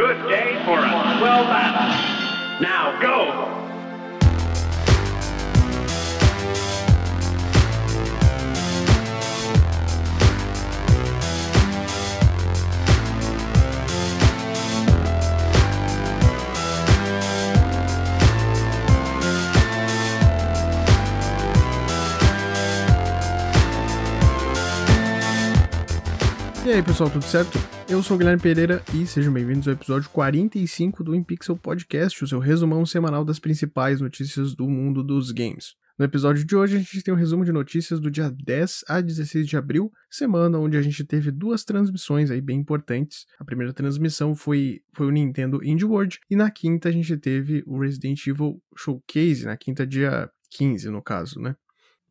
Good day for a swell battle. Uh, now go! E aí, pessoal, tudo certo? Eu sou o Guilherme Pereira e sejam bem-vindos ao episódio 45 do InPixel Podcast, o seu resumão semanal das principais notícias do mundo dos games. No episódio de hoje, a gente tem um resumo de notícias do dia 10 a 16 de abril, semana onde a gente teve duas transmissões aí bem importantes. A primeira transmissão foi, foi o Nintendo Indie World, e na quinta a gente teve o Resident Evil Showcase, na quinta, dia 15, no caso, né?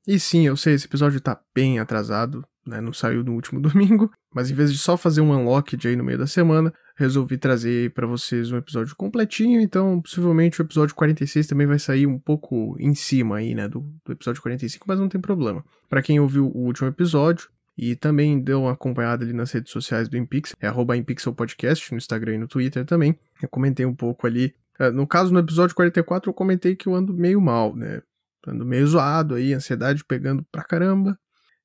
E sim, eu sei, esse episódio tá bem atrasado, né? Não saiu no último domingo, mas em vez de só fazer um unlocked aí no meio da semana, resolvi trazer para vocês um episódio completinho, então possivelmente o episódio 46 também vai sair um pouco em cima aí, né, do, do episódio 45, mas não tem problema. Para quem ouviu o último episódio, e também deu uma acompanhada ali nas redes sociais do Impixel, é arroba no Instagram e no Twitter também. Eu comentei um pouco ali. Eh, no caso, no episódio 44, eu comentei que eu ando meio mal, né? Ando meio zoado aí, ansiedade pegando pra caramba.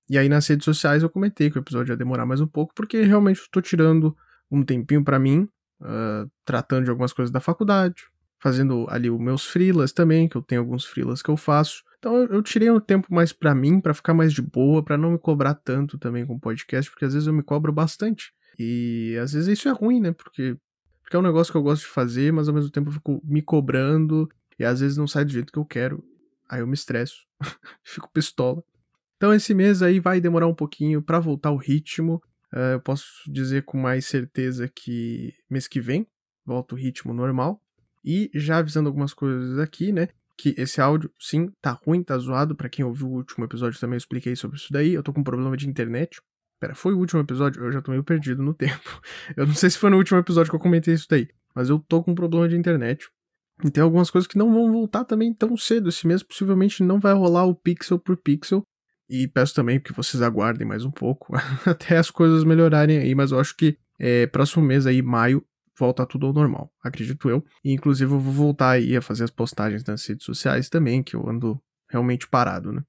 E aí nas redes sociais eu comentei que o episódio ia demorar mais um pouco, porque realmente eu tô tirando um tempinho para mim, uh, tratando de algumas coisas da faculdade, fazendo ali os meus freelas também, que eu tenho alguns freelas que eu faço. Então eu, tirei um tempo mais para mim, para ficar mais de boa, para não me cobrar tanto também com o podcast, porque às vezes eu me cobro bastante. E às vezes isso é ruim, né? Porque, porque é um negócio que eu gosto de fazer, mas ao mesmo tempo eu fico me cobrando e às vezes não sai do jeito que eu quero. Aí eu me estresso, fico pistola. Então esse mês aí vai demorar um pouquinho para voltar ao ritmo. Uh, eu posso dizer com mais certeza que mês que vem volta o ritmo normal. E já avisando algumas coisas aqui, né? Que esse áudio, sim, tá ruim, tá zoado. Para quem ouviu o último episódio também eu expliquei sobre isso daí. Eu tô com um problema de internet. Pera, foi o último episódio? Eu já tô meio perdido no tempo. Eu não sei se foi no último episódio que eu comentei isso daí. Mas eu tô com um problema de internet. E tem algumas coisas que não vão voltar também tão cedo. Esse mês possivelmente não vai rolar o pixel por pixel. E peço também que vocês aguardem mais um pouco até as coisas melhorarem aí, mas eu acho que é, próximo mês aí, maio, volta tudo ao normal, acredito eu. E inclusive eu vou voltar aí a fazer as postagens nas redes sociais também, que eu ando realmente parado, né?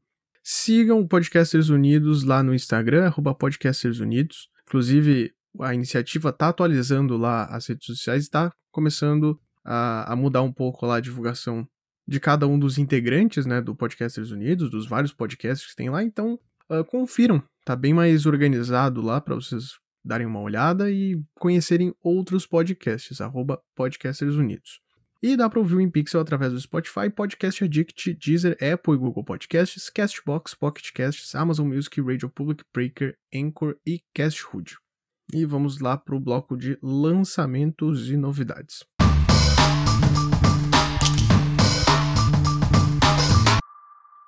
Sigam o Podcasters Unidos lá no Instagram, arroba Podcasters Unidos. Inclusive, a iniciativa tá atualizando lá as redes sociais e tá começando a, a mudar um pouco lá a divulgação de cada um dos integrantes, né, do Podcasters Unidos, dos vários podcasts que tem lá, então uh, confiram, tá bem mais organizado lá para vocês darem uma olhada e conhecerem outros podcasts, arroba Podcasters Unidos. E dá para ouvir o InPixel através do Spotify, Podcast Addict, Deezer, Apple e Google Podcasts, Castbox, Pocket Casts, Amazon Music, Radio Public, Breaker, Anchor e Casthood. E vamos lá para o bloco de lançamentos e novidades.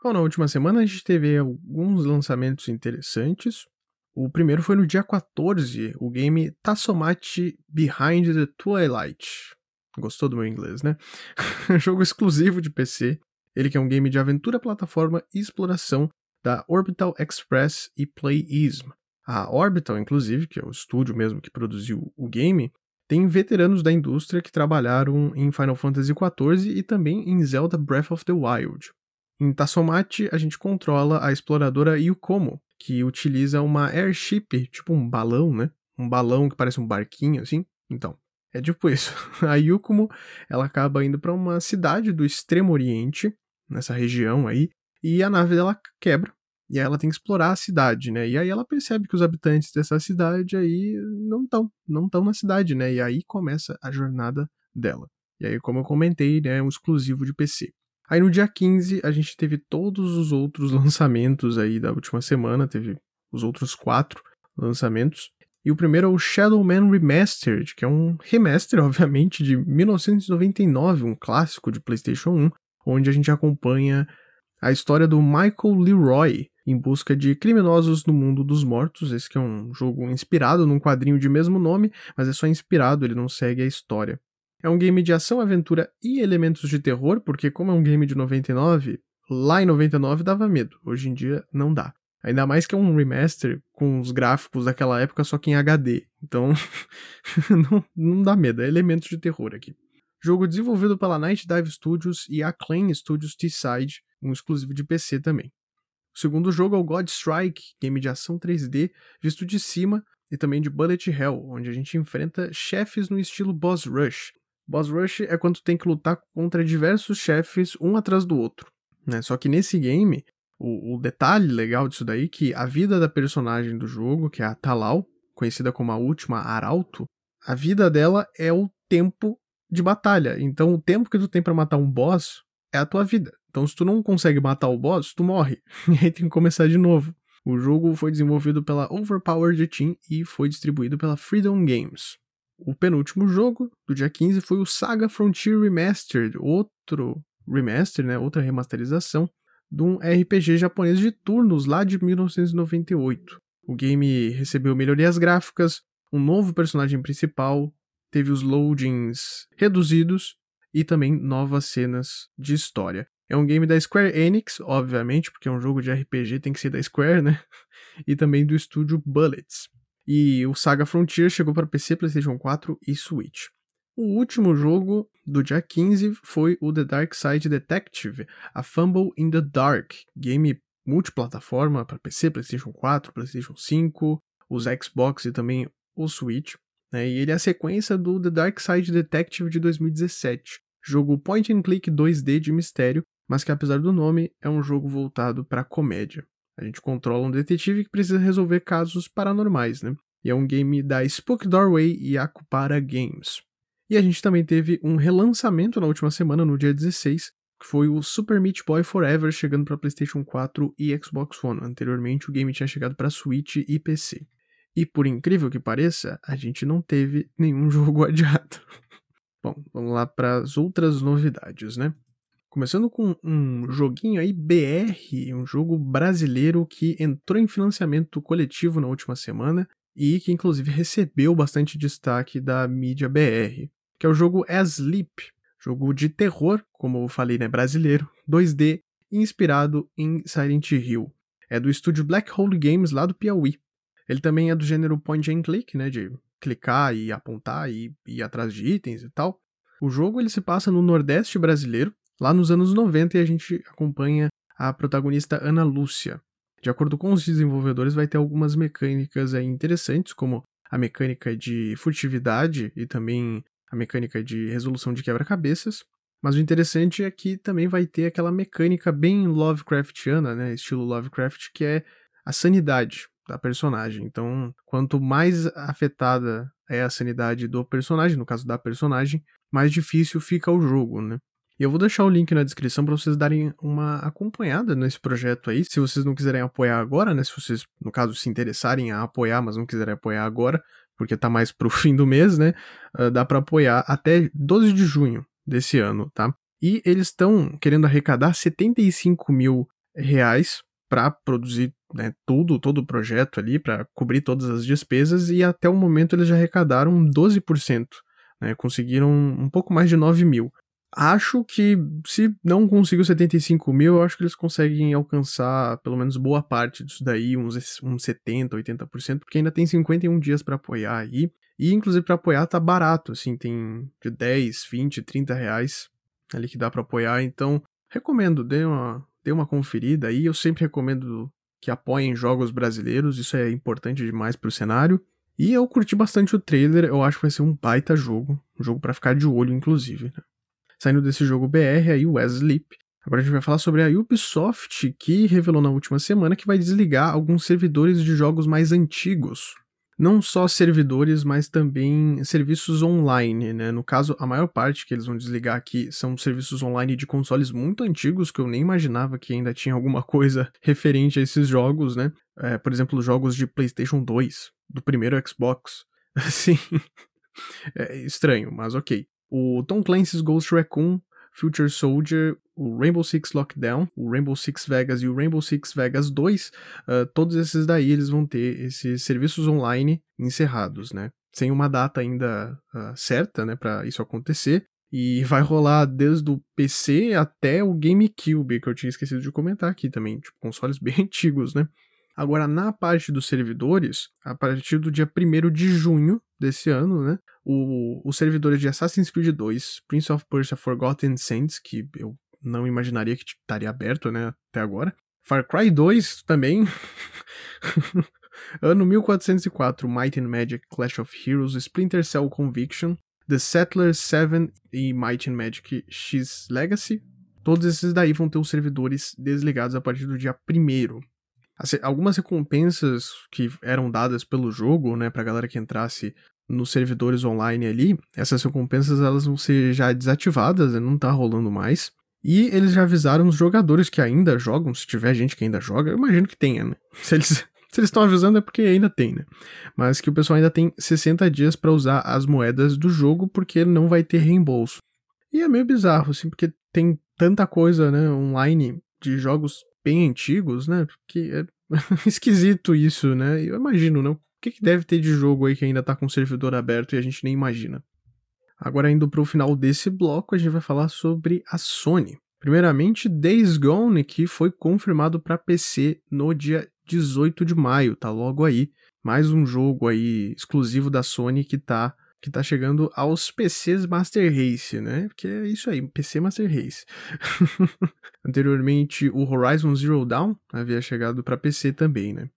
Bom, na última semana a gente teve alguns lançamentos interessantes. O primeiro foi no dia 14, o game Tassomate Behind the Twilight. Gostou do meu inglês, né? Jogo exclusivo de PC. Ele que é um game de aventura, plataforma e exploração da Orbital Express e PlayIsm. A Orbital, inclusive, que é o estúdio mesmo que produziu o game, tem veteranos da indústria que trabalharam em Final Fantasy XIV e também em Zelda Breath of the Wild. Em Tassomate, a gente controla a exploradora Yukomo, que utiliza uma airship, tipo um balão, né? Um balão que parece um barquinho, assim. Então, é tipo isso. A Yukomo, ela acaba indo para uma cidade do Extremo Oriente, nessa região aí, e a nave dela quebra. E aí ela tem que explorar a cidade, né? E aí ela percebe que os habitantes dessa cidade aí não estão, não estão na cidade, né? E aí começa a jornada dela. E aí, como eu comentei, né, é um exclusivo de PC. Aí no dia 15 a gente teve todos os outros lançamentos aí da última semana, teve os outros quatro lançamentos. E o primeiro é o Shadow Man Remastered, que é um remaster, obviamente, de 1999, um clássico de PlayStation 1, onde a gente acompanha a história do Michael Leroy em busca de criminosos no mundo dos mortos. Esse que é um jogo inspirado num quadrinho de mesmo nome, mas é só inspirado, ele não segue a história. É um game de ação, aventura e elementos de terror, porque como é um game de 99, lá em 99 dava medo, hoje em dia não dá. Ainda mais que é um remaster com os gráficos daquela época, só que em HD. Então, não, não dá medo, é elementos de terror aqui. Jogo desenvolvido pela Night Dive Studios e Acclaim Studios T-Side, um exclusivo de PC também. O segundo jogo é o God Strike, game de ação 3D, visto de cima, e também de Bullet Hell, onde a gente enfrenta chefes no estilo Boss Rush. Boss Rush é quando tem que lutar contra diversos chefes um atrás do outro. Né? Só que nesse game, o, o, detalhe legal disso daí é que a vida da personagem do jogo, que é a Talal, conhecida como a última Arauto, a vida dela é o tempo de batalha. Então o tempo que tu tem para matar um boss é a tua vida. Então se tu não consegue matar o boss, tu morre. E aí tem que começar de novo. O jogo foi desenvolvido pela Overpowered Team e foi distribuído pela Freedom Games. O penúltimo jogo do dia 15 foi o Saga Frontier Remastered, outro remaster, né, outra remasterização de um RPG japonês de turnos lá de 1998. O game recebeu melhorias gráficas, um novo personagem principal, teve os loadings reduzidos e também novas cenas de história. É um game da Square Enix, obviamente, porque é um jogo de RPG, tem que ser da Square, né? E também do estúdio Bullets. E o Saga Frontier chegou para PC, PlayStation 4 e Switch. O último jogo do dia 15 foi o The Dark Side Detective, a Fumble in the Dark, game multiplataforma para PC, PlayStation 4, PlayStation 5, os Xbox e também o Switch. Né? E ele é a sequência do The Dark Side Detective de 2017, jogo point and click 2D de mistério mas que apesar do nome, é um jogo voltado para comédia. A gente controla um detetive que precisa resolver casos paranormais, né? E é um game da Spook Doorway e Akupara Games. E a gente também teve um relançamento na última semana, no dia 16, que foi o Super Meat Boy Forever chegando para PlayStation 4 e Xbox One. Anteriormente o game tinha chegado para Switch e PC. E por incrível que pareça, a gente não teve nenhum jogo adiado. Bom, vamos lá para as outras novidades, né? Começando com um joguinho aí BR, um jogo brasileiro que entrou em financiamento coletivo na última semana e que inclusive recebeu bastante destaque da mídia BR, que é o jogo Asleep, jogo de terror, como eu falei, né, brasileiro, 2D, inspirado em Silent Hill. É do estúdio Black Hole Games lá do Piauí. Ele também é do gênero point and click, né, de clicar e apontar e ir atrás de itens e tal. O jogo ele se passa no Nordeste brasileiro, lá nos anos 90 e a gente acompanha a protagonista Ana Lúcia. De acordo com os desenvolvedores, vai ter algumas mecânicas aí interessantes, como a mecânica de furtividade e também a mecânica de resolução de quebra-cabeças. Mas o interessante é que também vai ter aquela mecânica bem Lovecraftiana, né, estilo Lovecraft, que é a sanidade da personagem. Então, quanto mais afetada é a sanidade do personagem, no caso da personagem, mais difícil fica o jogo, né? E eu vou deixar o link na descrição para vocês darem uma acompanhada nesse projeto aí. Se vocês não quiserem apoiar agora, né? Se vocês, no caso, se interessarem a apoiar, mas não quiserem apoiar agora, porque tá mais pro fim do mês, né? Uh, dá para apoiar até 12 de junho desse ano, tá? E eles estão querendo arrecadar 75 mil reais para produzir né, tudo, todo o projeto ali, para cobrir todas as despesas, e até o momento eles já arrecadaram 12%. Né, conseguiram um pouco mais de 9 mil. Acho que se não consigo 75 mil, eu acho que eles conseguem alcançar pelo menos boa parte disso daí, uns, uns 70, 80%, porque ainda tem 51 dias para apoiar aí. E inclusive para apoiar tá barato, assim, tem de 10, 20, 30 reais ali que dá para apoiar. Então, recomendo, dê uma, dê uma conferida aí. Eu sempre recomendo que apoiem jogos brasileiros, isso é importante demais pro cenário. E eu curti bastante o trailer, eu acho que vai ser um baita jogo, um jogo para ficar de olho, inclusive. Né? Saindo desse jogo BR, aí o Sleep. Agora a gente vai falar sobre a Ubisoft, que revelou na última semana que vai desligar alguns servidores de jogos mais antigos. Não só servidores, mas também serviços online, né? No caso, a maior parte que eles vão desligar aqui são serviços online de consoles muito antigos, que eu nem imaginava que ainda tinha alguma coisa referente a esses jogos, né? É, por exemplo, jogos de PlayStation 2, do primeiro Xbox. Assim, é estranho, mas ok o Tom Clancy's Ghost Recon, Future Soldier, o Rainbow Six Lockdown, o Rainbow Six Vegas e o Rainbow Six Vegas 2, uh, todos esses daí eles vão ter esses serviços online encerrados, né? Sem uma data ainda uh, certa, né, para isso acontecer. E vai rolar desde o PC até o GameCube, que eu tinha esquecido de comentar aqui também, tipo, consoles bem antigos, né? Agora, na parte dos servidores, a partir do dia 1 de junho desse ano, né, o, os servidores de Assassin's Creed 2, Prince of Persia Forgotten Saints, que eu não imaginaria que estaria aberto, né, até agora, Far Cry 2 também, ano 1404, Might and Magic Clash of Heroes, Splinter Cell Conviction, The Settlers 7 e Might and Magic X Legacy, todos esses daí vão ter os servidores desligados a partir do dia 1 algumas recompensas que eram dadas pelo jogo, né, pra galera que entrasse nos servidores online ali, essas recompensas elas vão ser já desativadas, né, não tá rolando mais. E eles já avisaram os jogadores que ainda jogam, se tiver gente que ainda joga, eu imagino que tenha, né? Se eles se eles estão avisando é porque ainda tem, né? Mas que o pessoal ainda tem 60 dias para usar as moedas do jogo porque não vai ter reembolso. E é meio bizarro, assim, porque tem tanta coisa, né, online de jogos bem antigos, né? Que é esquisito isso, né? Eu imagino, né? O que, que deve ter de jogo aí que ainda tá com o servidor aberto e a gente nem imagina? Agora, indo para o final desse bloco, a gente vai falar sobre a Sony. Primeiramente, Days Gone, que foi confirmado para PC no dia 18 de maio, tá logo aí. Mais um jogo aí exclusivo da Sony que tá que tá chegando aos PCs Master Race, né? Porque é isso aí, PC Master Race. Anteriormente, o Horizon Zero Dawn havia chegado para PC também, né?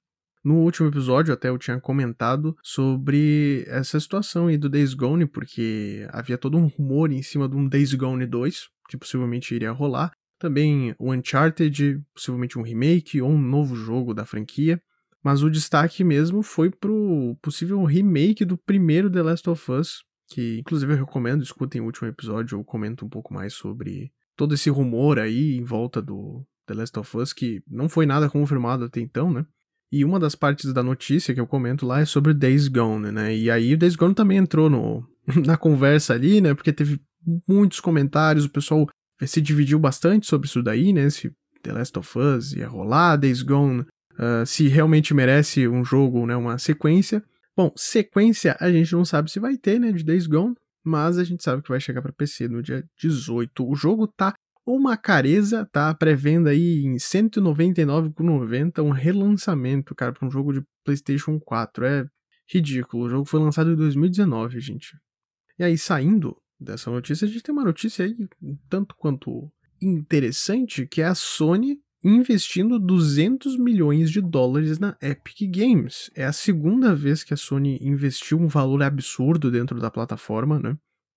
No último episódio, até eu tinha comentado sobre essa situação aí do Days Gone, porque havia todo um rumor em cima de um Days Gone 2, que possivelmente iria rolar. Também o Uncharted, possivelmente um remake ou um novo jogo da franquia. Mas o destaque mesmo foi pro possível remake do primeiro The Last of Us, que inclusive eu recomendo, escutem o último episódio, eu comento um pouco mais sobre todo esse rumor aí em volta do The Last of Us, que não foi nada confirmado até então, né? E uma das partes da notícia que eu comento lá é sobre Days Gone, né? E aí o Days Gone também entrou no, na conversa ali, né? Porque teve muitos comentários, o pessoal se dividiu bastante sobre isso daí, né? Se The Last of Us ia rolar, Days Gone uh, se realmente merece um jogo, né, uma sequência. Bom, sequência a gente não sabe se vai ter, né, de Days Gone, mas a gente sabe que vai chegar para PC no dia 18. O jogo tá uma careza, tá pré-venda aí em 199,90, um relançamento, cara, para um jogo de PlayStation 4. É ridículo. O jogo foi lançado em 2019, gente. E aí, saindo dessa notícia, a gente tem uma notícia aí tanto quanto interessante, que é a Sony investindo 200 milhões de dólares na Epic Games. É a segunda vez que a Sony investiu um valor absurdo dentro da plataforma, né?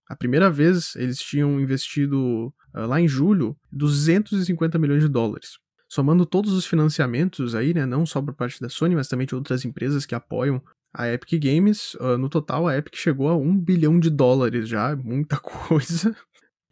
A primeira vez eles tinham investido uh, lá em julho 250 milhões de dólares. Somando todos os financiamentos aí, né, não só por parte da Sony, mas também de outras empresas que apoiam a Epic Games, uh, no total a Epic chegou a um bilhão de dólares já, muita coisa.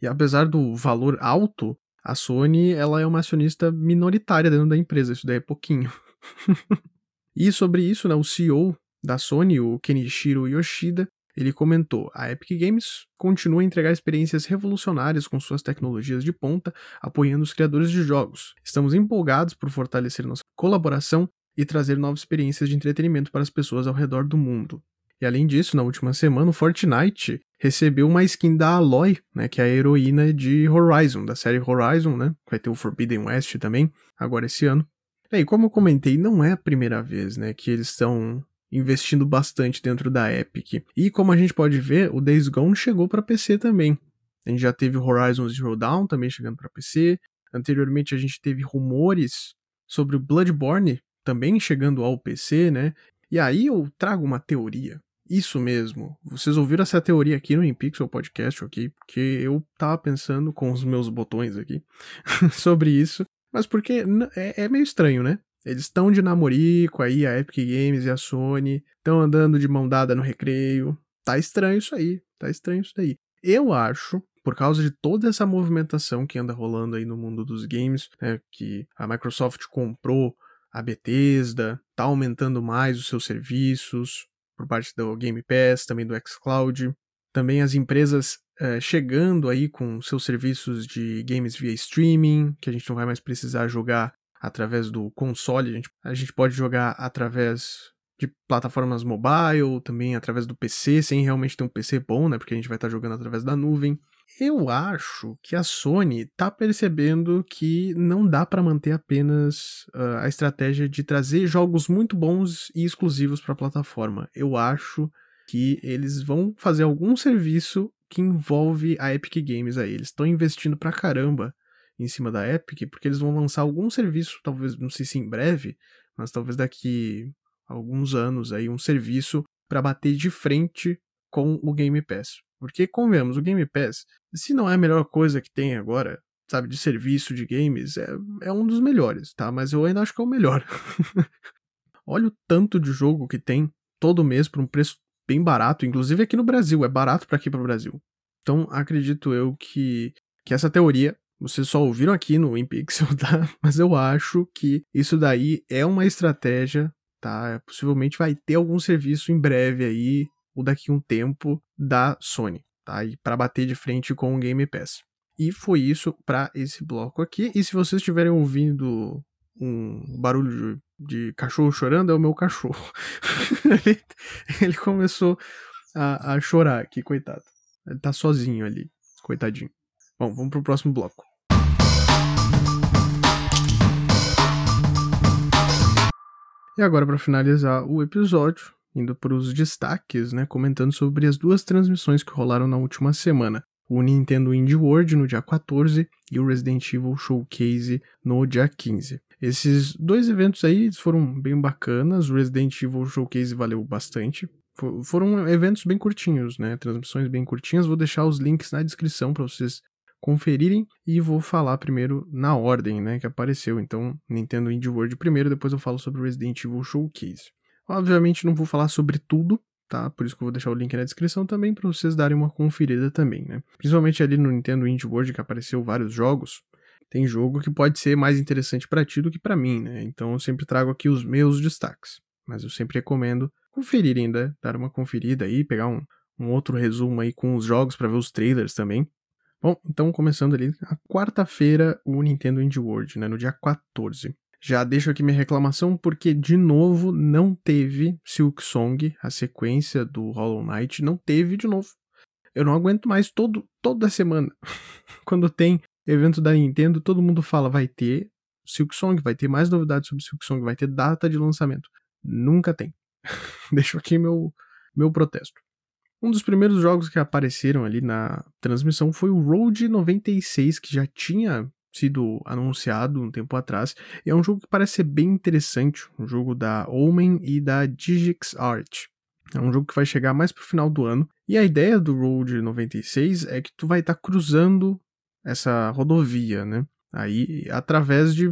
E apesar do valor alto, a Sony, ela é uma acionista minoritária dentro da empresa, isso daí é pouquinho. e sobre isso, né, o CEO da Sony, o Kenichiro Yoshida, ele comentou: a Epic Games continua a entregar experiências revolucionárias com suas tecnologias de ponta, apoiando os criadores de jogos. Estamos empolgados por fortalecer nossa colaboração e trazer novas experiências de entretenimento para as pessoas ao redor do mundo. E além disso, na última semana, o Fortnite recebeu uma skin da Aloy, né, que é a heroína de Horizon, da série Horizon, né? Vai ter o Forbidden West também, agora esse ano. E como eu comentei, não é a primeira vez, né, que eles estão investindo bastante dentro da Epic. E como a gente pode ver, o Days Gone chegou para PC também. A gente já teve o Horizon Zero Dawn também chegando para PC. Anteriormente a gente teve rumores sobre o Bloodborne também chegando ao PC, né? E aí eu trago uma teoria. Isso mesmo. Vocês ouviram essa teoria aqui no InPixel Podcast, ok? Porque eu tava pensando com os meus botões aqui sobre isso. Mas porque é, é meio estranho, né? Eles estão de namorico aí, a Epic Games e a Sony, estão andando de mão dada no recreio. Tá estranho isso aí, tá estranho isso daí. Eu acho, por causa de toda essa movimentação que anda rolando aí no mundo dos games, né, que a Microsoft comprou a Bethesda, tá aumentando mais os seus serviços, por parte do Game Pass, também do xCloud, também as empresas é, chegando aí com seus serviços de games via streaming, que a gente não vai mais precisar jogar através do console, a gente, a gente pode jogar através de plataformas mobile, também através do PC, sem realmente ter um PC bom, né? Porque a gente vai estar jogando através da nuvem. Eu acho que a Sony tá percebendo que não dá para manter apenas uh, a estratégia de trazer jogos muito bons e exclusivos para a plataforma. Eu acho que eles vão fazer algum serviço que envolve a Epic Games aí. Eles estão investindo pra caramba em cima da Epic, porque eles vão lançar algum serviço, talvez, não sei se em breve, mas talvez daqui alguns anos aí, um serviço para bater de frente com o Game Pass. Porque, convenhamos, o Game Pass, se não é a melhor coisa que tem agora, sabe, de serviço de games, é, é um dos melhores, tá? Mas eu ainda acho que é o melhor. Olha o tanto de jogo que tem todo mês por um preço bem barato, inclusive aqui no Brasil, é barato para aqui para o Brasil. Então, acredito eu que, que essa teoria vocês só ouviram aqui no InPixel, tá? Mas eu acho que isso daí é uma estratégia, tá? Possivelmente vai ter algum serviço em breve aí, ou daqui a um tempo, da Sony, tá? E para bater de frente com o Game Pass. E foi isso para esse bloco aqui. E se vocês estiverem ouvindo um barulho de, de, cachorro chorando, é o meu cachorro. ele, ele, começou a, a chorar aqui, coitado. Ele tá sozinho ali, coitadinho. Bom, vamos pro próximo bloco. E agora, para finalizar o episódio, indo para os destaques, né, comentando sobre as duas transmissões que rolaram na última semana. O Nintendo Indie World no dia 14 e o Resident Evil Showcase no dia 15. Esses dois eventos aí foram bem bacanas, o Resident Evil Showcase valeu bastante. Foram eventos bem curtinhos, né? Transmissões bem curtinhas. Vou deixar os links na descrição para vocês conferirem e vou falar primeiro na ordem, né, que apareceu. Então, Nintendo Indie World primeiro, depois eu falo sobre Resident Evil Showcase. Obviamente não vou falar sobre tudo, tá? Por isso que eu vou deixar o link na descrição também para vocês darem uma conferida também, né? Principalmente ali no Nintendo Indie World que apareceu vários jogos. Tem jogo que pode ser mais interessante para ti do que para mim, né? Então eu sempre trago aqui os meus destaques. Mas eu sempre recomendo conferir ainda, dar uma conferida aí, pegar um, um outro resumo aí com os jogos para ver os trailers também. Bom, então começando ali, a quarta-feira, o Nintendo Indie World, né, no dia 14. Já deixo aqui minha reclamação porque, de novo, não teve Silk Song, a sequência do Hollow Knight, não teve de novo. Eu não aguento mais todo, toda semana. Quando tem evento da Nintendo, todo mundo fala, vai ter Silk Song, vai ter mais novidades sobre Silk Song, vai ter data de lançamento. Nunca tem. Deixo aqui meu, meu protesto. Um dos primeiros jogos que apareceram ali na transmissão foi o Road 96, que já tinha sido anunciado um tempo atrás. E é um jogo que parece ser bem interessante, um jogo da Omen e da Digix Art. É um jogo que vai chegar mais pro final do ano. E a ideia do Road 96 é que tu vai estar tá cruzando essa rodovia, né? Aí através de,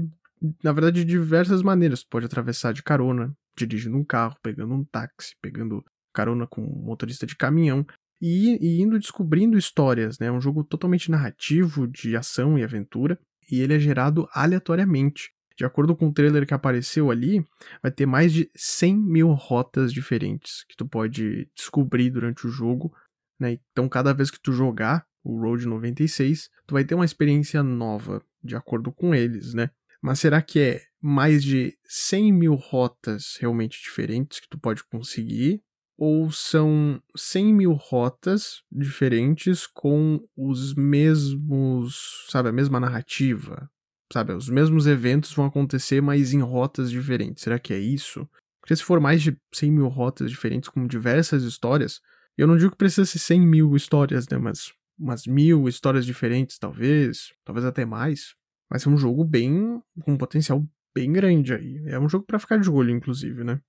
na verdade, de diversas maneiras. Tu pode atravessar de carona, dirigindo um carro, pegando um táxi, pegando carona com um motorista de caminhão e, e indo descobrindo histórias, né? É um jogo totalmente narrativo, de ação e aventura, e ele é gerado aleatoriamente. De acordo com o trailer que apareceu ali, vai ter mais de 100 mil rotas diferentes que tu pode descobrir durante o jogo. Né? Então, cada vez que tu jogar o Road 96, tu vai ter uma experiência nova, de acordo com eles, né? Mas será que é mais de 100 mil rotas realmente diferentes que tu pode conseguir? Ou são 100 mil rotas diferentes com os mesmos, sabe, a mesma narrativa, sabe, os mesmos eventos vão acontecer, mas em rotas diferentes. Será que é isso? Porque se for mais de 100 mil rotas diferentes com diversas histórias, eu não digo que precisa ser 100 mil histórias, né, mas umas mil histórias diferentes, talvez, talvez até mais. Vai ser um jogo bem, com um potencial bem grande aí. É um jogo para ficar de olho, inclusive, né?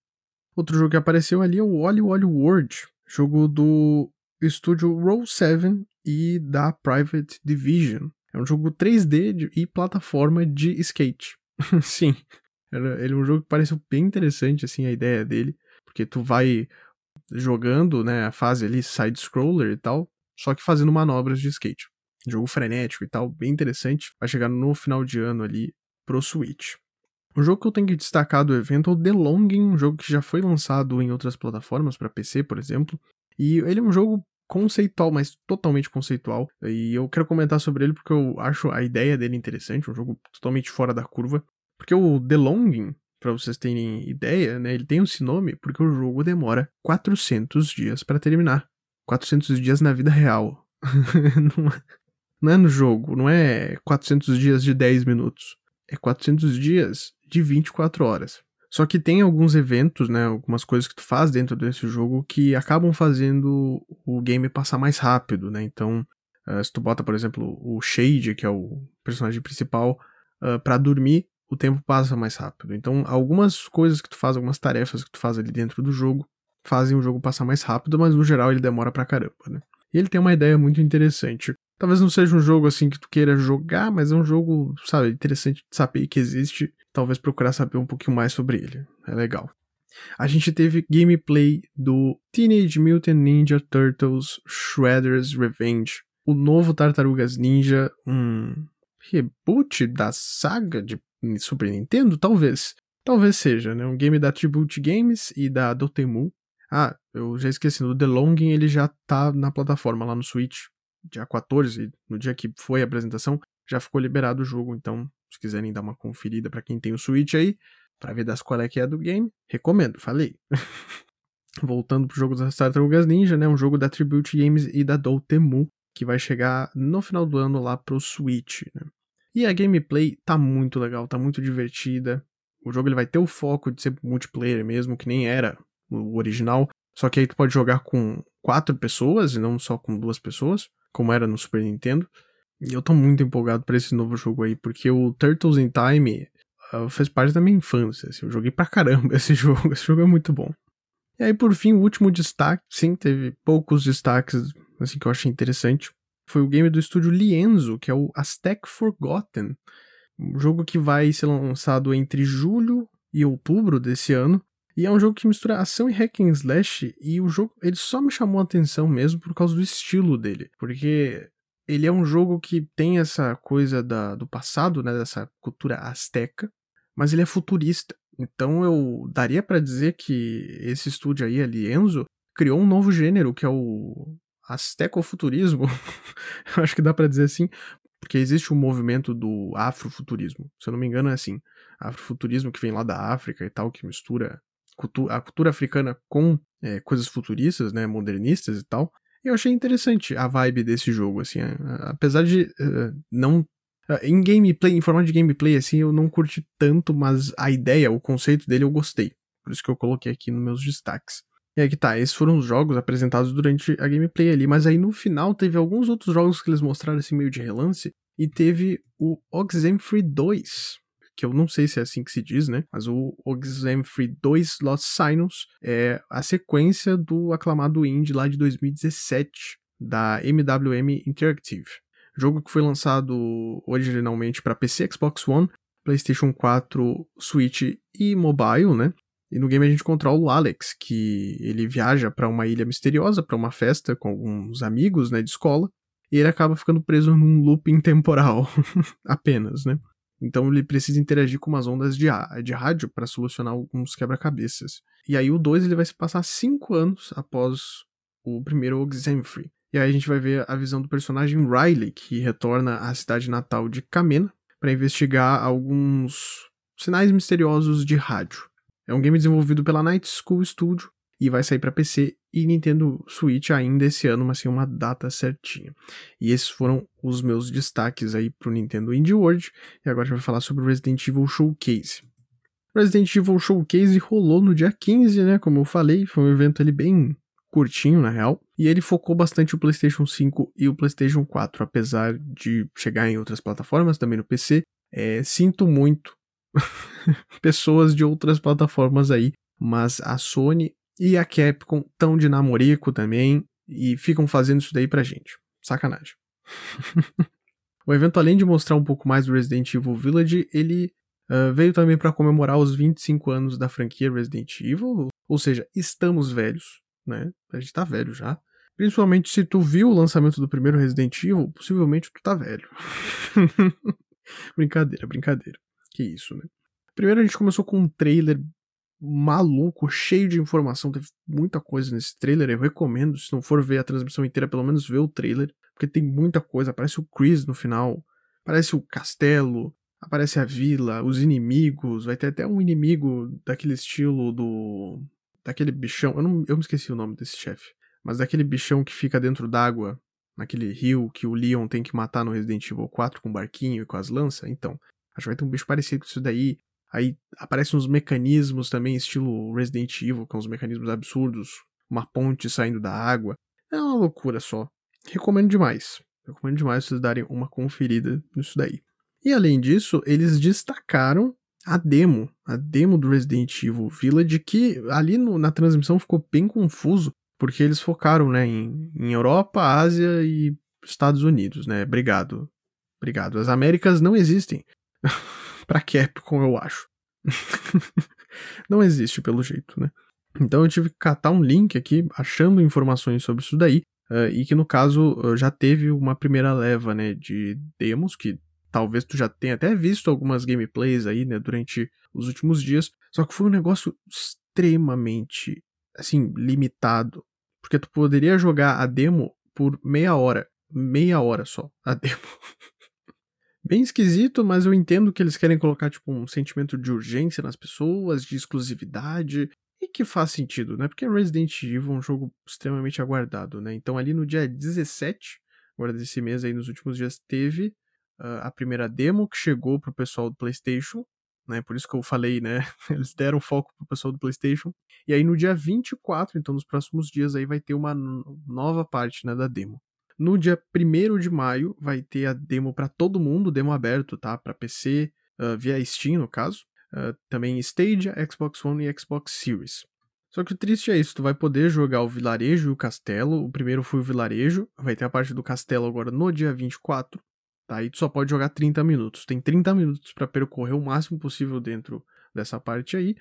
Outro jogo que apareceu ali é o Oli Oli World, jogo do estúdio Roll7 e da Private Division. É um jogo 3D de, e plataforma de skate. Sim, ele é um jogo que parece bem interessante, assim, a ideia dele, porque tu vai jogando, né, a fase ali side-scroller e tal, só que fazendo manobras de skate. Jogo frenético e tal, bem interessante. Vai chegar no final de ano ali pro Switch. Um jogo que eu tenho que destacar do evento é o The Longing, um jogo que já foi lançado em outras plataformas, para PC, por exemplo. E ele é um jogo conceitual, mas totalmente conceitual. E eu quero comentar sobre ele porque eu acho a ideia dele interessante, um jogo totalmente fora da curva. Porque o The Longing, para vocês terem ideia, né, ele tem esse nome porque o jogo demora 400 dias para terminar. 400 dias na vida real. não é no jogo, não é 400 dias de 10 minutos. É 400 dias de 24 horas. Só que tem alguns eventos, né, algumas coisas que tu faz dentro desse jogo que acabam fazendo o game passar mais rápido, né? Então, uh, se tu bota, por exemplo, o Shade, que é o personagem principal, uh, para dormir, o tempo passa mais rápido. Então, algumas coisas que tu faz, algumas tarefas que tu faz ali dentro do jogo, fazem o jogo passar mais rápido, mas no geral ele demora pra caramba, né? E ele tem uma ideia muito interessante. Talvez não seja um jogo assim que tu queira jogar, mas é um jogo, sabe, interessante de saber que existe talvez procurar saber um pouquinho mais sobre ele. É legal. A gente teve gameplay do Teenage Mutant Ninja Turtles Shredder's Revenge, o novo Tartarugas Ninja, um reboot da saga de Super Nintendo, talvez. Talvez seja, né? Um game da Tribute Games e da Dotemu. Ah, eu já esqueci, o The Longing ele já tá na plataforma lá no Switch, dia 14, no dia que foi a apresentação, já ficou liberado o jogo, então se quiserem dar uma conferida para quem tem o Switch aí, para ver das qual é que é do game, recomendo, falei. Voltando pro jogo das Tartarugas Ninja, né, um jogo da Tribute Games e da Dotemu, que vai chegar no final do ano lá pro Switch, né. E a gameplay tá muito legal, tá muito divertida. O jogo ele vai ter o foco de ser multiplayer mesmo, que nem era o original. Só que aí tu pode jogar com quatro pessoas e não só com duas pessoas, como era no Super Nintendo. E eu tô muito empolgado para esse novo jogo aí, porque o Turtles in Time uh, fez parte da minha infância. Assim, eu joguei pra caramba esse jogo. Esse jogo é muito bom. E aí, por fim, o último destaque, sim, teve poucos destaques assim que eu achei interessante. Foi o game do estúdio Lienzo, que é o Aztec Forgotten. Um jogo que vai ser lançado entre julho e outubro desse ano. E é um jogo que mistura ação e hack and slash. E o jogo, ele só me chamou a atenção mesmo por causa do estilo dele. Porque ele é um jogo que tem essa coisa da, do passado, né, dessa cultura asteca, mas ele é futurista. Então eu daria para dizer que esse estúdio aí, Alienzo, criou um novo gênero que é o astecofuturismo. eu acho que dá para dizer assim, porque existe um movimento do afrofuturismo. Se eu não me engano é assim, afrofuturismo que vem lá da África e tal, que mistura a cultura africana com é, coisas futuristas, né, modernistas e tal. Eu achei interessante a vibe desse jogo, assim, apesar de uh, não em gameplay, em formato de gameplay, assim, eu não curti tanto, mas a ideia, o conceito dele eu gostei. Por isso que eu coloquei aqui nos meus destaques. E aí que tá, esses foram os jogos apresentados durante a gameplay ali, mas aí no final teve alguns outros jogos que eles mostraram assim meio de relance, e teve o Oxenfree 2, que eu não sei se é assim que se diz, né? Mas o Oxenfree 2 Lost Sinus é a sequência do aclamado indie lá de 2017 da MWM Interactive. Jogo que foi lançado originalmente para PC, Xbox One, PlayStation 4, Switch e mobile, né? E no game a gente controla o Alex, que ele viaja para uma ilha misteriosa, para uma festa com alguns amigos, né, de escola, e ele acaba ficando preso num looping temporal apenas, né? Então ele precisa interagir com umas ondas de, de rádio para solucionar alguns quebra-cabeças. E aí o 2 ele vai se passar 5 anos após o primeiro Oxenfree. E aí a gente vai ver a visão do personagem Riley, que retorna à cidade natal de Kamena para investigar alguns sinais misteriosos de rádio. É um game desenvolvido pela Night School Studio e vai sair para PC e Nintendo Switch ainda esse ano, mas sem uma data certinha. E esses foram os meus destaques aí pro Nintendo Indie World. E agora a gente vai falar sobre o Resident Evil Showcase. Resident Evil Showcase rolou no dia 15, né? Como eu falei, foi um evento ali bem curtinho, na real. E ele focou bastante o PlayStation 5 e o PlayStation 4, apesar de chegar em outras plataformas, também no PC. É, sinto muito pessoas de outras plataformas aí, mas a Sony e a Capcom estão de namorico também e ficam fazendo isso daí pra gente. Sacanagem. o evento, além de mostrar um pouco mais do Resident Evil Village, ele uh, veio também para comemorar os 25 anos da franquia Resident Evil, ou seja, estamos velhos, né? A gente tá velho já. Principalmente se tu viu o lançamento do primeiro Resident Evil, possivelmente tu tá velho. brincadeira, brincadeira. Que isso, né? Primeiro a gente começou com um trailer maluco, cheio de informação. Teve muita coisa nesse trailer. Eu recomendo, se não for ver a transmissão inteira, pelo menos ver o trailer, porque tem muita coisa. Aparece o Chris no final, aparece o castelo, aparece a vila, os inimigos. Vai ter até um inimigo daquele estilo do. daquele bichão. Eu, não, eu me esqueci o nome desse chefe. Mas daquele bichão que fica dentro d'água, naquele rio que o Leon tem que matar no Resident Evil 4 com o barquinho e com as lanças. Então, acho que vai ter um bicho parecido com isso daí. Aí aparecem uns mecanismos também, estilo Resident Evil, com uns mecanismos absurdos, uma ponte saindo da água. É uma loucura só. Recomendo demais. Recomendo demais vocês darem uma conferida nisso daí. E além disso, eles destacaram a demo, a demo do Resident Evil Village, que ali no, na transmissão ficou bem confuso, porque eles focaram né, em, em Europa, Ásia e Estados Unidos, né? Obrigado. Obrigado. As Américas não existem. pra Capcom, eu acho. não existe, pelo jeito, né? Então eu tive que catar um link aqui, achando informações sobre isso daí, uh, e que no caso já teve uma primeira leva, né, de demos, que talvez tu já tenha até visto algumas gameplays aí, né, durante os últimos dias, só que foi um negócio extremamente, assim, limitado, porque tu poderia jogar a demo por meia hora, meia hora só, a demo. Bem esquisito, mas eu entendo que eles querem colocar, tipo, um sentimento de urgência nas pessoas, de exclusividade, e que faz sentido, né? Porque Resident Evil é um jogo extremamente aguardado, né? Então ali no dia 17, agora desse mês aí, nos últimos dias, teve uh, a primeira demo que chegou pro pessoal do PlayStation, né? Por isso que eu falei, né? Eles deram foco pro pessoal do PlayStation. E aí no dia 24, então nos próximos dias aí vai ter uma nova parte, né, da demo. No dia 1 de maio vai ter a demo para todo mundo, demo aberto, tá? Para PC, uh, via Steam no caso uh, também Stadia, Xbox One e Xbox Series. Só que o triste é isso, tu vai poder jogar o vilarejo e o castelo. O primeiro foi o vilarejo, vai ter a parte do castelo agora no dia 24, tá? E tu só pode jogar 30 minutos. Tem 30 minutos para percorrer o máximo possível dentro dessa parte aí.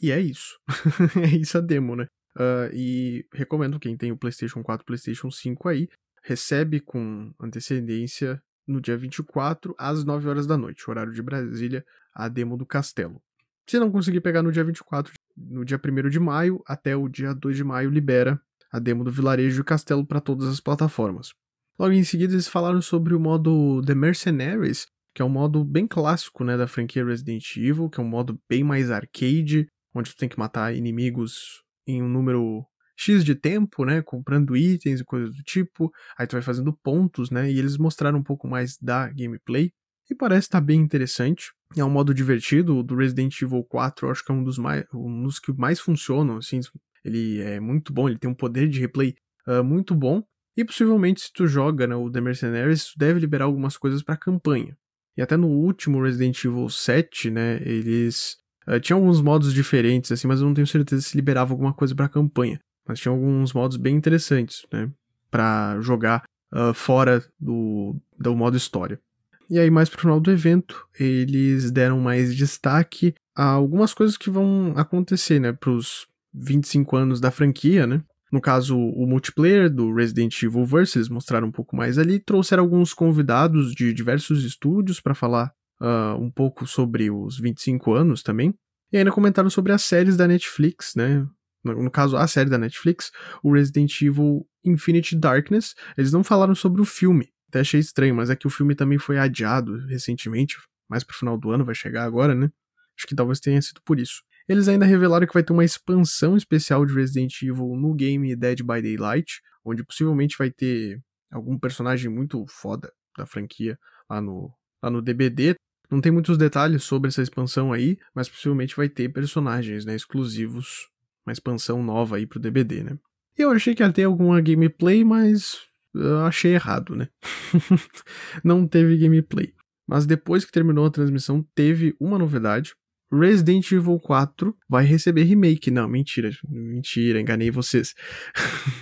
E é isso. é isso a demo, né? Uh, e recomendo quem tem o PlayStation 4, PlayStation 5 aí, recebe com antecedência no dia 24 às 9 horas da noite, horário de Brasília, a demo do Castelo. Se não conseguir pegar no dia 24, no dia 1 de maio até o dia 2 de maio libera a demo do Vilarejo e Castelo para todas as plataformas. Logo em seguida eles falaram sobre o modo The Mercenaries, que é um modo bem clássico né, da franquia Resident Evil, que é um modo bem mais arcade, onde tu tem que matar inimigos em um número X de tempo, né, comprando itens e coisas do tipo, aí tu vai fazendo pontos, né, e eles mostraram um pouco mais da gameplay, e parece estar tá bem interessante. É um modo divertido, o do Resident Evil 4 eu acho que é um dos, mais, um dos que mais funcionam, assim, ele é muito bom, ele tem um poder de replay uh, muito bom, e possivelmente se tu joga né, o The Mercenaries, tu deve liberar algumas coisas para campanha. E até no último Resident Evil 7, né, eles uh, tinham alguns modos diferentes, assim, mas eu não tenho certeza se liberava alguma coisa para campanha. Mas tinha alguns modos bem interessantes, né, para jogar uh, fora do, do modo história. E aí, mais pro final do evento, eles deram mais destaque a algumas coisas que vão acontecer, né, pros 25 anos da franquia, né? No caso, o multiplayer do Resident Evil Versus, eles mostraram um pouco mais ali, trouxeram alguns convidados de diversos estúdios para falar uh, um pouco sobre os 25 anos também. E ainda comentaram sobre as séries da Netflix, né? No, caso, a série da Netflix, o Resident Evil Infinite Darkness. Eles não falaram sobre o filme, até achei estranho, mas é que o filme também foi adiado recentemente, mais pro final do ano, vai chegar agora, né? Acho que talvez tenha sido por isso. Eles ainda revelaram que vai ter uma expansão especial de Resident Evil no game Dead by Daylight, onde possivelmente vai ter algum personagem muito foda da franquia lá no, lá no DBD. Não tem muitos detalhes sobre essa expansão aí, mas possivelmente vai ter personagens né, exclusivos, uma expansão nova aí pro DBD, né? Eu achei que ia ter alguma gameplay, mas eu achei errado, né? não teve gameplay. Mas depois que terminou a transmissão, teve uma novidade. Resident Evil 4 vai receber remake. Não, mentira. Mentira, enganei vocês.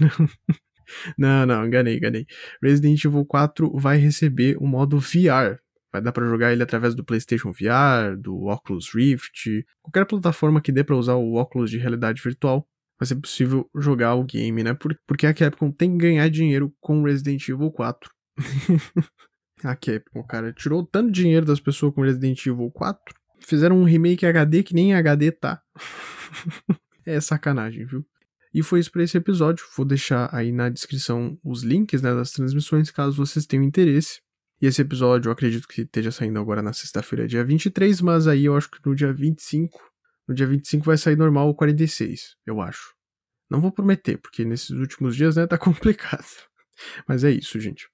não, não, enganei, enganei. Resident Evil 4 vai receber o modo VR. Vai dar para jogar ele através do PlayStation VR, do Oculus Rift, qualquer plataforma que dê para usar o óculos de realidade virtual vai ser possível jogar o game, né? Porque a Capcom tem que ganhar dinheiro com Resident Evil 4. a Capcom, cara, tirou tanto dinheiro das pessoas com Resident Evil 4, fizeram um remake HD que nem HD tá. é sacanagem, viu? E foi isso para esse episódio. Vou deixar aí na descrição os links né, das transmissões, caso vocês tenham interesse. E esse episódio eu acredito que esteja saindo agora na sexta-feira, dia 23, mas aí eu acho que no dia 25 no dia 25 vai sair normal o 46, eu acho. Não vou prometer, porque nesses últimos dias, né, tá complicado. Mas é isso, gente.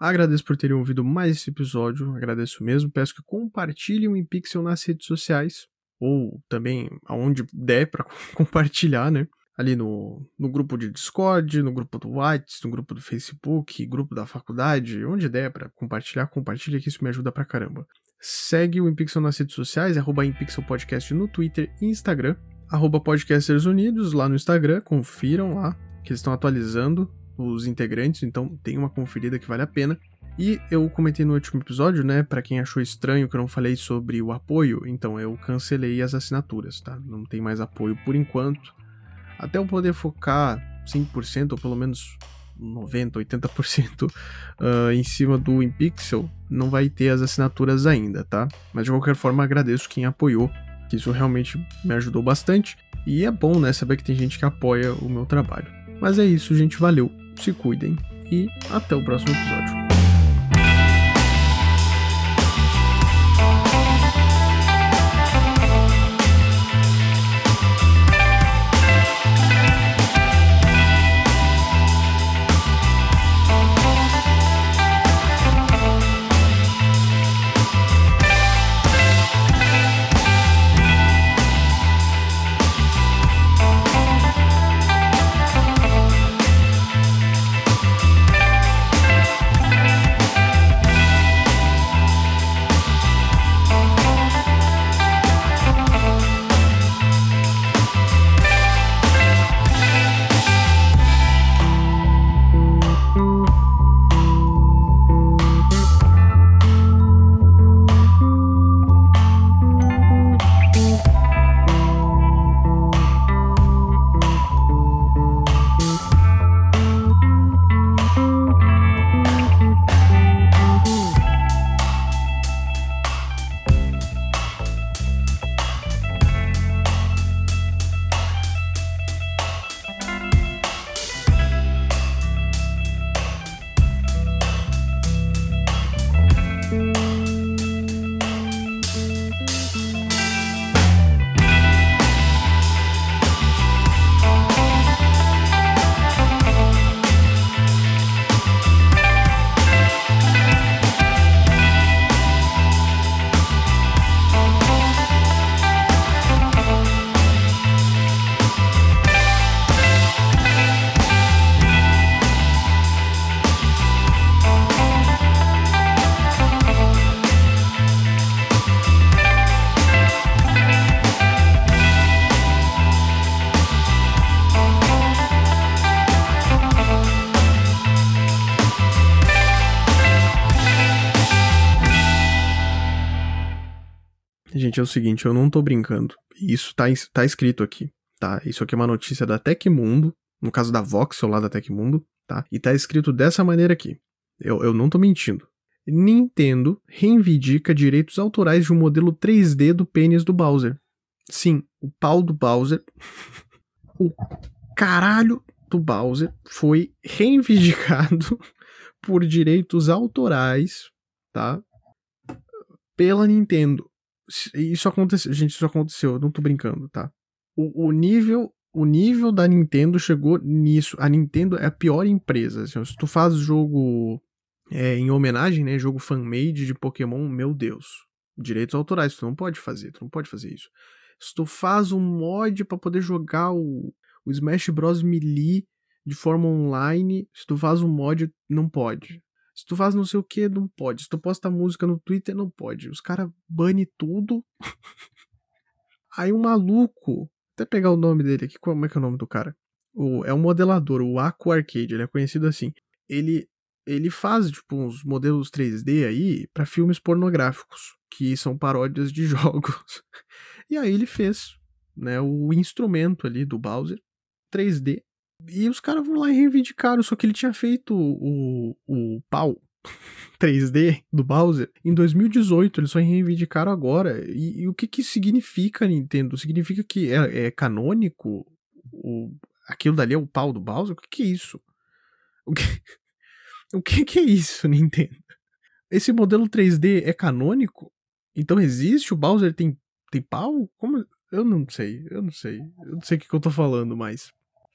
Agradeço por terem ouvido mais esse episódio, agradeço mesmo. Peço que compartilhem o InPixel nas redes sociais, ou também aonde der para compartilhar, né? Ali no, no grupo de Discord, no grupo do WhatsApp, no grupo do Facebook, grupo da faculdade, onde der para compartilhar, compartilha que isso me ajuda pra caramba. Segue o InPixel nas redes sociais, arroba InPixel Podcast no Twitter e Instagram, arroba Podcasters Unidos lá no Instagram, confiram lá, que eles estão atualizando os integrantes, então tem uma conferida que vale a pena. E eu comentei no último episódio, né, para quem achou estranho que eu não falei sobre o apoio, então eu cancelei as assinaturas, tá? Não tem mais apoio por enquanto. Até eu poder focar 100% ou pelo menos 90, 80% uh, em cima do InPixel, não vai ter as assinaturas ainda, tá? Mas de qualquer forma agradeço quem apoiou, que isso realmente me ajudou bastante. E é bom, né, saber que tem gente que apoia o meu trabalho. Mas é isso, gente, valeu se cuidem e até o próximo episódio. Gente, é o seguinte, eu não tô brincando. Isso tá, tá escrito aqui, tá? Isso aqui é uma notícia da Tecmundo, no caso da Voxel lá da Tecmundo, tá? E tá escrito dessa maneira aqui. Eu, eu não tô mentindo. Nintendo reivindica direitos autorais de um modelo 3D do pênis do Bowser. Sim, o pau do Bowser, o caralho do Bowser foi reivindicado por direitos autorais, tá? Pela Nintendo isso aconteceu, gente, isso aconteceu, eu não tô brincando, tá? O, o, nível o nível da Nintendo chegou nisso. A Nintendo é a pior empresa. Assim, se tu faz jogo é, em homenagem, né, jogo fan-made de Pokémon, meu Deus, direitos autorais, tu não pode fazer, tu não pode fazer isso. Se tu faz um mod para poder jogar o, o Smash Bros Melee de forma online, se tu faz um mod, não pode. Se tu faz não sei o que, não pode. Se tu posta música no Twitter, não pode. Os caras bane tudo. Aí um maluco, até pegar o nome dele aqui, como é que é o nome do cara? O, é um modelador, o Aqua Arcade, ele é conhecido assim. Ele ele faz tipo uns modelos 3D aí para filmes pornográficos, que são paródias de jogos. E aí ele fez, né, o instrumento ali do Bowser 3D e os caras vão lá e reivindicaram, só que ele tinha feito o, o pau 3D do Bowser em 2018, eles só reivindicaram agora. E, e o que que significa, Nintendo? Significa que é, é canônico? O, aquilo dali é o pau do Bowser? O que que é isso? O que, o que que é isso, Nintendo? Esse modelo 3D é canônico? Então existe? O Bowser tem, tem pau? Como? eu não sei, eu não sei. Eu não sei o que, que eu tô falando, mas.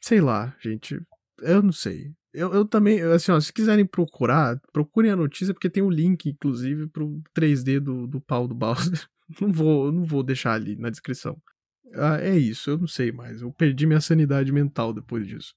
Sei lá, gente. Eu não sei. Eu, eu também, assim, ó, se quiserem procurar, procurem a notícia, porque tem o um link, inclusive, pro 3D do, do pau do Bowser. Não vou, não vou deixar ali na descrição. Ah, é isso, eu não sei mais. Eu perdi minha sanidade mental depois disso.